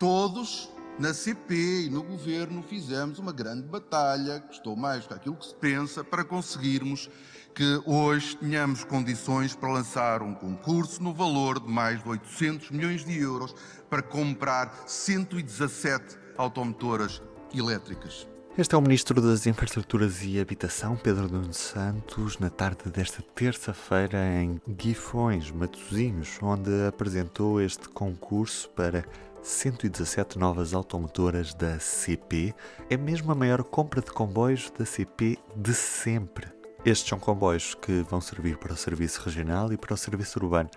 Todos na CP e no governo fizemos uma grande batalha, custou mais do que aquilo que se pensa, para conseguirmos que hoje tenhamos condições para lançar um concurso no valor de mais de 800 milhões de euros para comprar 117 automotoras elétricas. Este é o Ministro das Infraestruturas e Habitação, Pedro Nuno Santos, na tarde desta terça-feira em Guifões, Matosinhos, onde apresentou este concurso para 117 novas automotoras da CP. É mesmo a maior compra de comboios da CP de sempre. Estes são comboios que vão servir para o serviço regional e para o serviço urbano.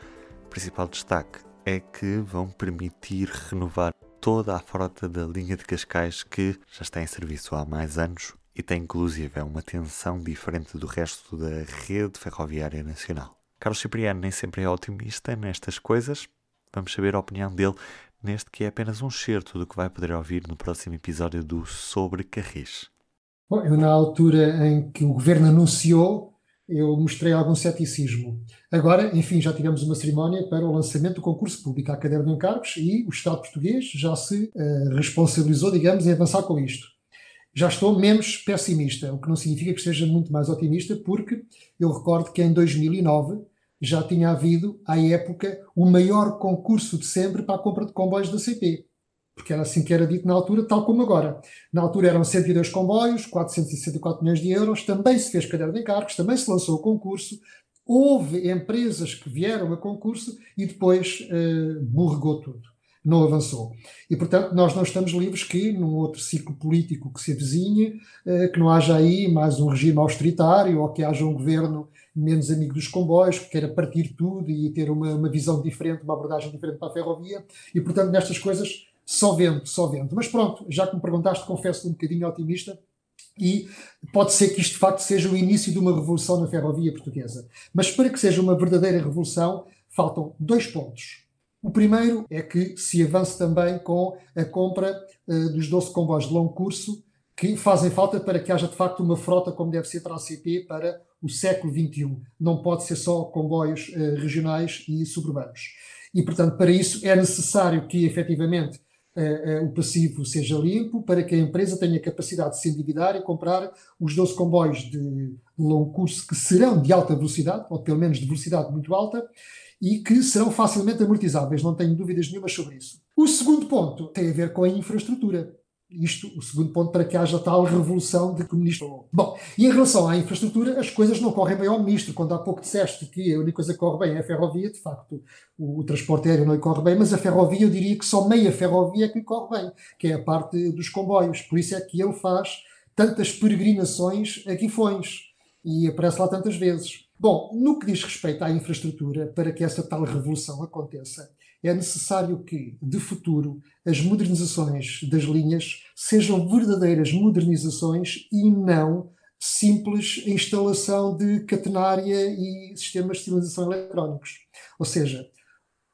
O principal destaque é que vão permitir renovar toda a frota da linha de Cascais que já está em serviço há mais anos e tem inclusive uma tensão diferente do resto da rede ferroviária nacional. Carlos Cipriano nem sempre é otimista nestas coisas. Vamos saber a opinião dele neste que é apenas um certo do que vai poder ouvir no próximo episódio do Sobre Carris. Bom, eu na altura em que o governo anunciou, eu mostrei algum ceticismo. Agora, enfim, já tivemos uma cerimónia para o lançamento do concurso público à cadeira de encargos e o Estado português já se uh, responsabilizou, digamos, em avançar com isto. Já estou menos pessimista, o que não significa que esteja muito mais otimista, porque eu recordo que em 2009 já tinha havido, à época, o maior concurso de sempre para a compra de comboios da CP. Porque era assim que era dito na altura, tal como agora. Na altura eram 102 comboios, 464 milhões de euros, também se fez caderno de encargos, também se lançou o concurso, houve empresas que vieram a concurso e depois uh, borregou tudo. Não avançou. E, portanto, nós não estamos livres que, num outro ciclo político que se avizinhe, uh, que não haja aí mais um regime austeritário ou que haja um governo menos amigo dos comboios, que queira partir tudo e ter uma, uma visão diferente, uma abordagem diferente para a ferrovia. E, portanto, nestas coisas, só vento, só vento. Mas pronto, já que me perguntaste, confesso um bocadinho otimista. E pode ser que isto de facto seja o início de uma revolução na ferrovia portuguesa. Mas para que seja uma verdadeira revolução, faltam dois pontos. O primeiro é que se avance também com a compra uh, dos 12 comboios de longo curso, que fazem falta para que haja de facto uma frota como deve ser para a CP para o século XXI. Não pode ser só comboios uh, regionais e suburbanos. E, portanto, para isso é necessário que efetivamente uh, uh, o passivo seja limpo, para que a empresa tenha capacidade de se endividar e comprar os 12 comboios de longo curso que serão de alta velocidade, ou pelo menos de velocidade muito alta, e que serão facilmente amortizáveis, não tenho dúvidas nenhuma sobre isso. O segundo ponto tem a ver com a infraestrutura isto, o segundo ponto, para que haja tal revolução de que o ministro. Bom, e em relação à infraestrutura, as coisas não correm bem ao ministro. Quando há pouco disseste que a única coisa que corre bem é a ferrovia, de facto, o, o transporte aéreo não lhe corre bem, mas a ferrovia, eu diria que só meia ferrovia é que lhe corre bem, que é a parte dos comboios. Por isso é que ele faz tantas peregrinações a Guifões e aparece lá tantas vezes. Bom, no que diz respeito à infraestrutura, para que essa tal revolução aconteça, é necessário que, de futuro, as modernizações das linhas sejam verdadeiras modernizações e não simples instalação de catenária e sistemas de sinalização eletrónicos. Ou seja,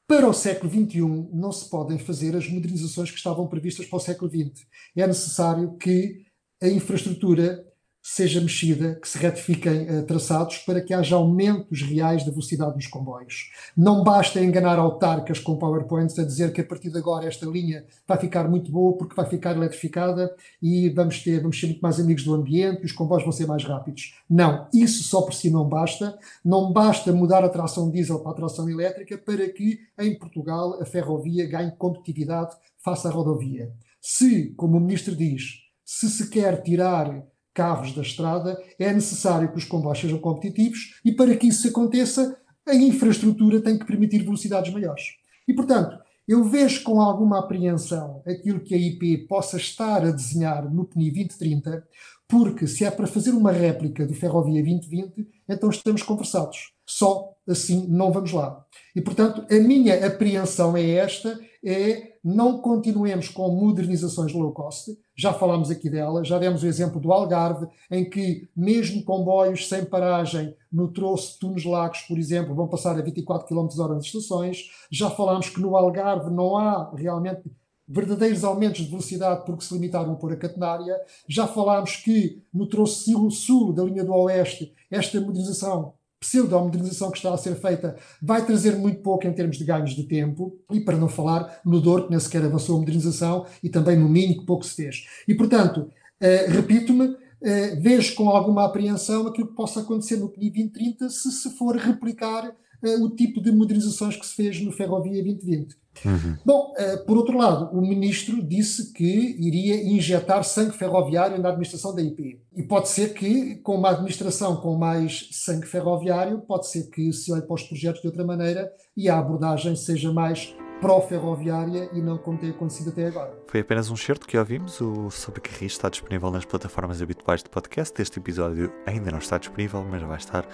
para o século XXI não se podem fazer as modernizações que estavam previstas para o século XX. É necessário que a infraestrutura seja mexida, que se retifiquem uh, traçados para que haja aumentos reais da velocidade dos comboios. Não basta enganar autarcas com PowerPoints a dizer que a partir de agora esta linha vai ficar muito boa porque vai ficar eletrificada e vamos ter, vamos ser muito mais amigos do ambiente e os comboios vão ser mais rápidos. Não, isso só por si não basta. Não basta mudar a tração diesel para a tração elétrica para que em Portugal a ferrovia ganhe competitividade face à rodovia. Se, como o ministro diz, se se quer tirar carros da estrada, é necessário que os comboios sejam competitivos e para que isso aconteça, a infraestrutura tem que permitir velocidades maiores. E, portanto, eu vejo com alguma apreensão aquilo que a IP possa estar a desenhar no PNI 2030, porque se é para fazer uma réplica do Ferrovia 2020, então estamos conversados. Só assim não vamos lá. E, portanto, a minha apreensão é esta, é não continuemos com modernizações low cost, já falámos aqui dela, já demos o exemplo do Algarve, em que mesmo comboios sem paragem no troço de Tunes Lagos, por exemplo, vão passar a 24 km h nas estações, já falámos que no Algarve não há realmente verdadeiros aumentos de velocidade porque se limitaram a pôr a catenária, já falámos que no troço sul da linha do oeste esta modernização pseudo-modernização que está a ser feita vai trazer muito pouco em termos de ganhos de tempo, e para não falar no Douro, que nem sequer avançou a modernização, e também no Minho, que pouco se fez. E, portanto, eh, repito-me, eh, vejo com alguma apreensão aquilo que possa acontecer no PNI 2030 se se for replicar eh, o tipo de modernizações que se fez no Ferrovia 2020. Uhum. Bom, uh, por outro lado, o ministro disse que iria injetar sangue ferroviário na administração da IP. E pode ser que, com uma administração com mais sangue ferroviário, pode ser que se olhe para os projetos de outra maneira e a abordagem seja mais pró-ferroviária e não como tem acontecido até agora. Foi apenas um certo que ouvimos. O Sobre Carris está disponível nas plataformas habituais de podcast. Este episódio ainda não está disponível, mas vai estar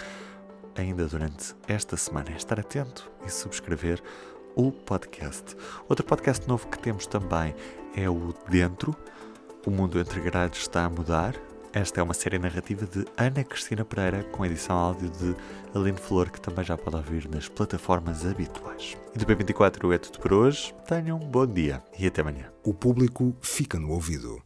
ainda durante esta semana. É estar atento e subscrever o podcast. Outro podcast novo que temos também é o Dentro. O mundo entre grades está a mudar. Esta é uma série narrativa de Ana Cristina Pereira, com edição áudio de Aline Flor, que também já pode ouvir nas plataformas habituais. E do P24 é tudo por hoje. Tenham um bom dia e até amanhã. O público fica no ouvido.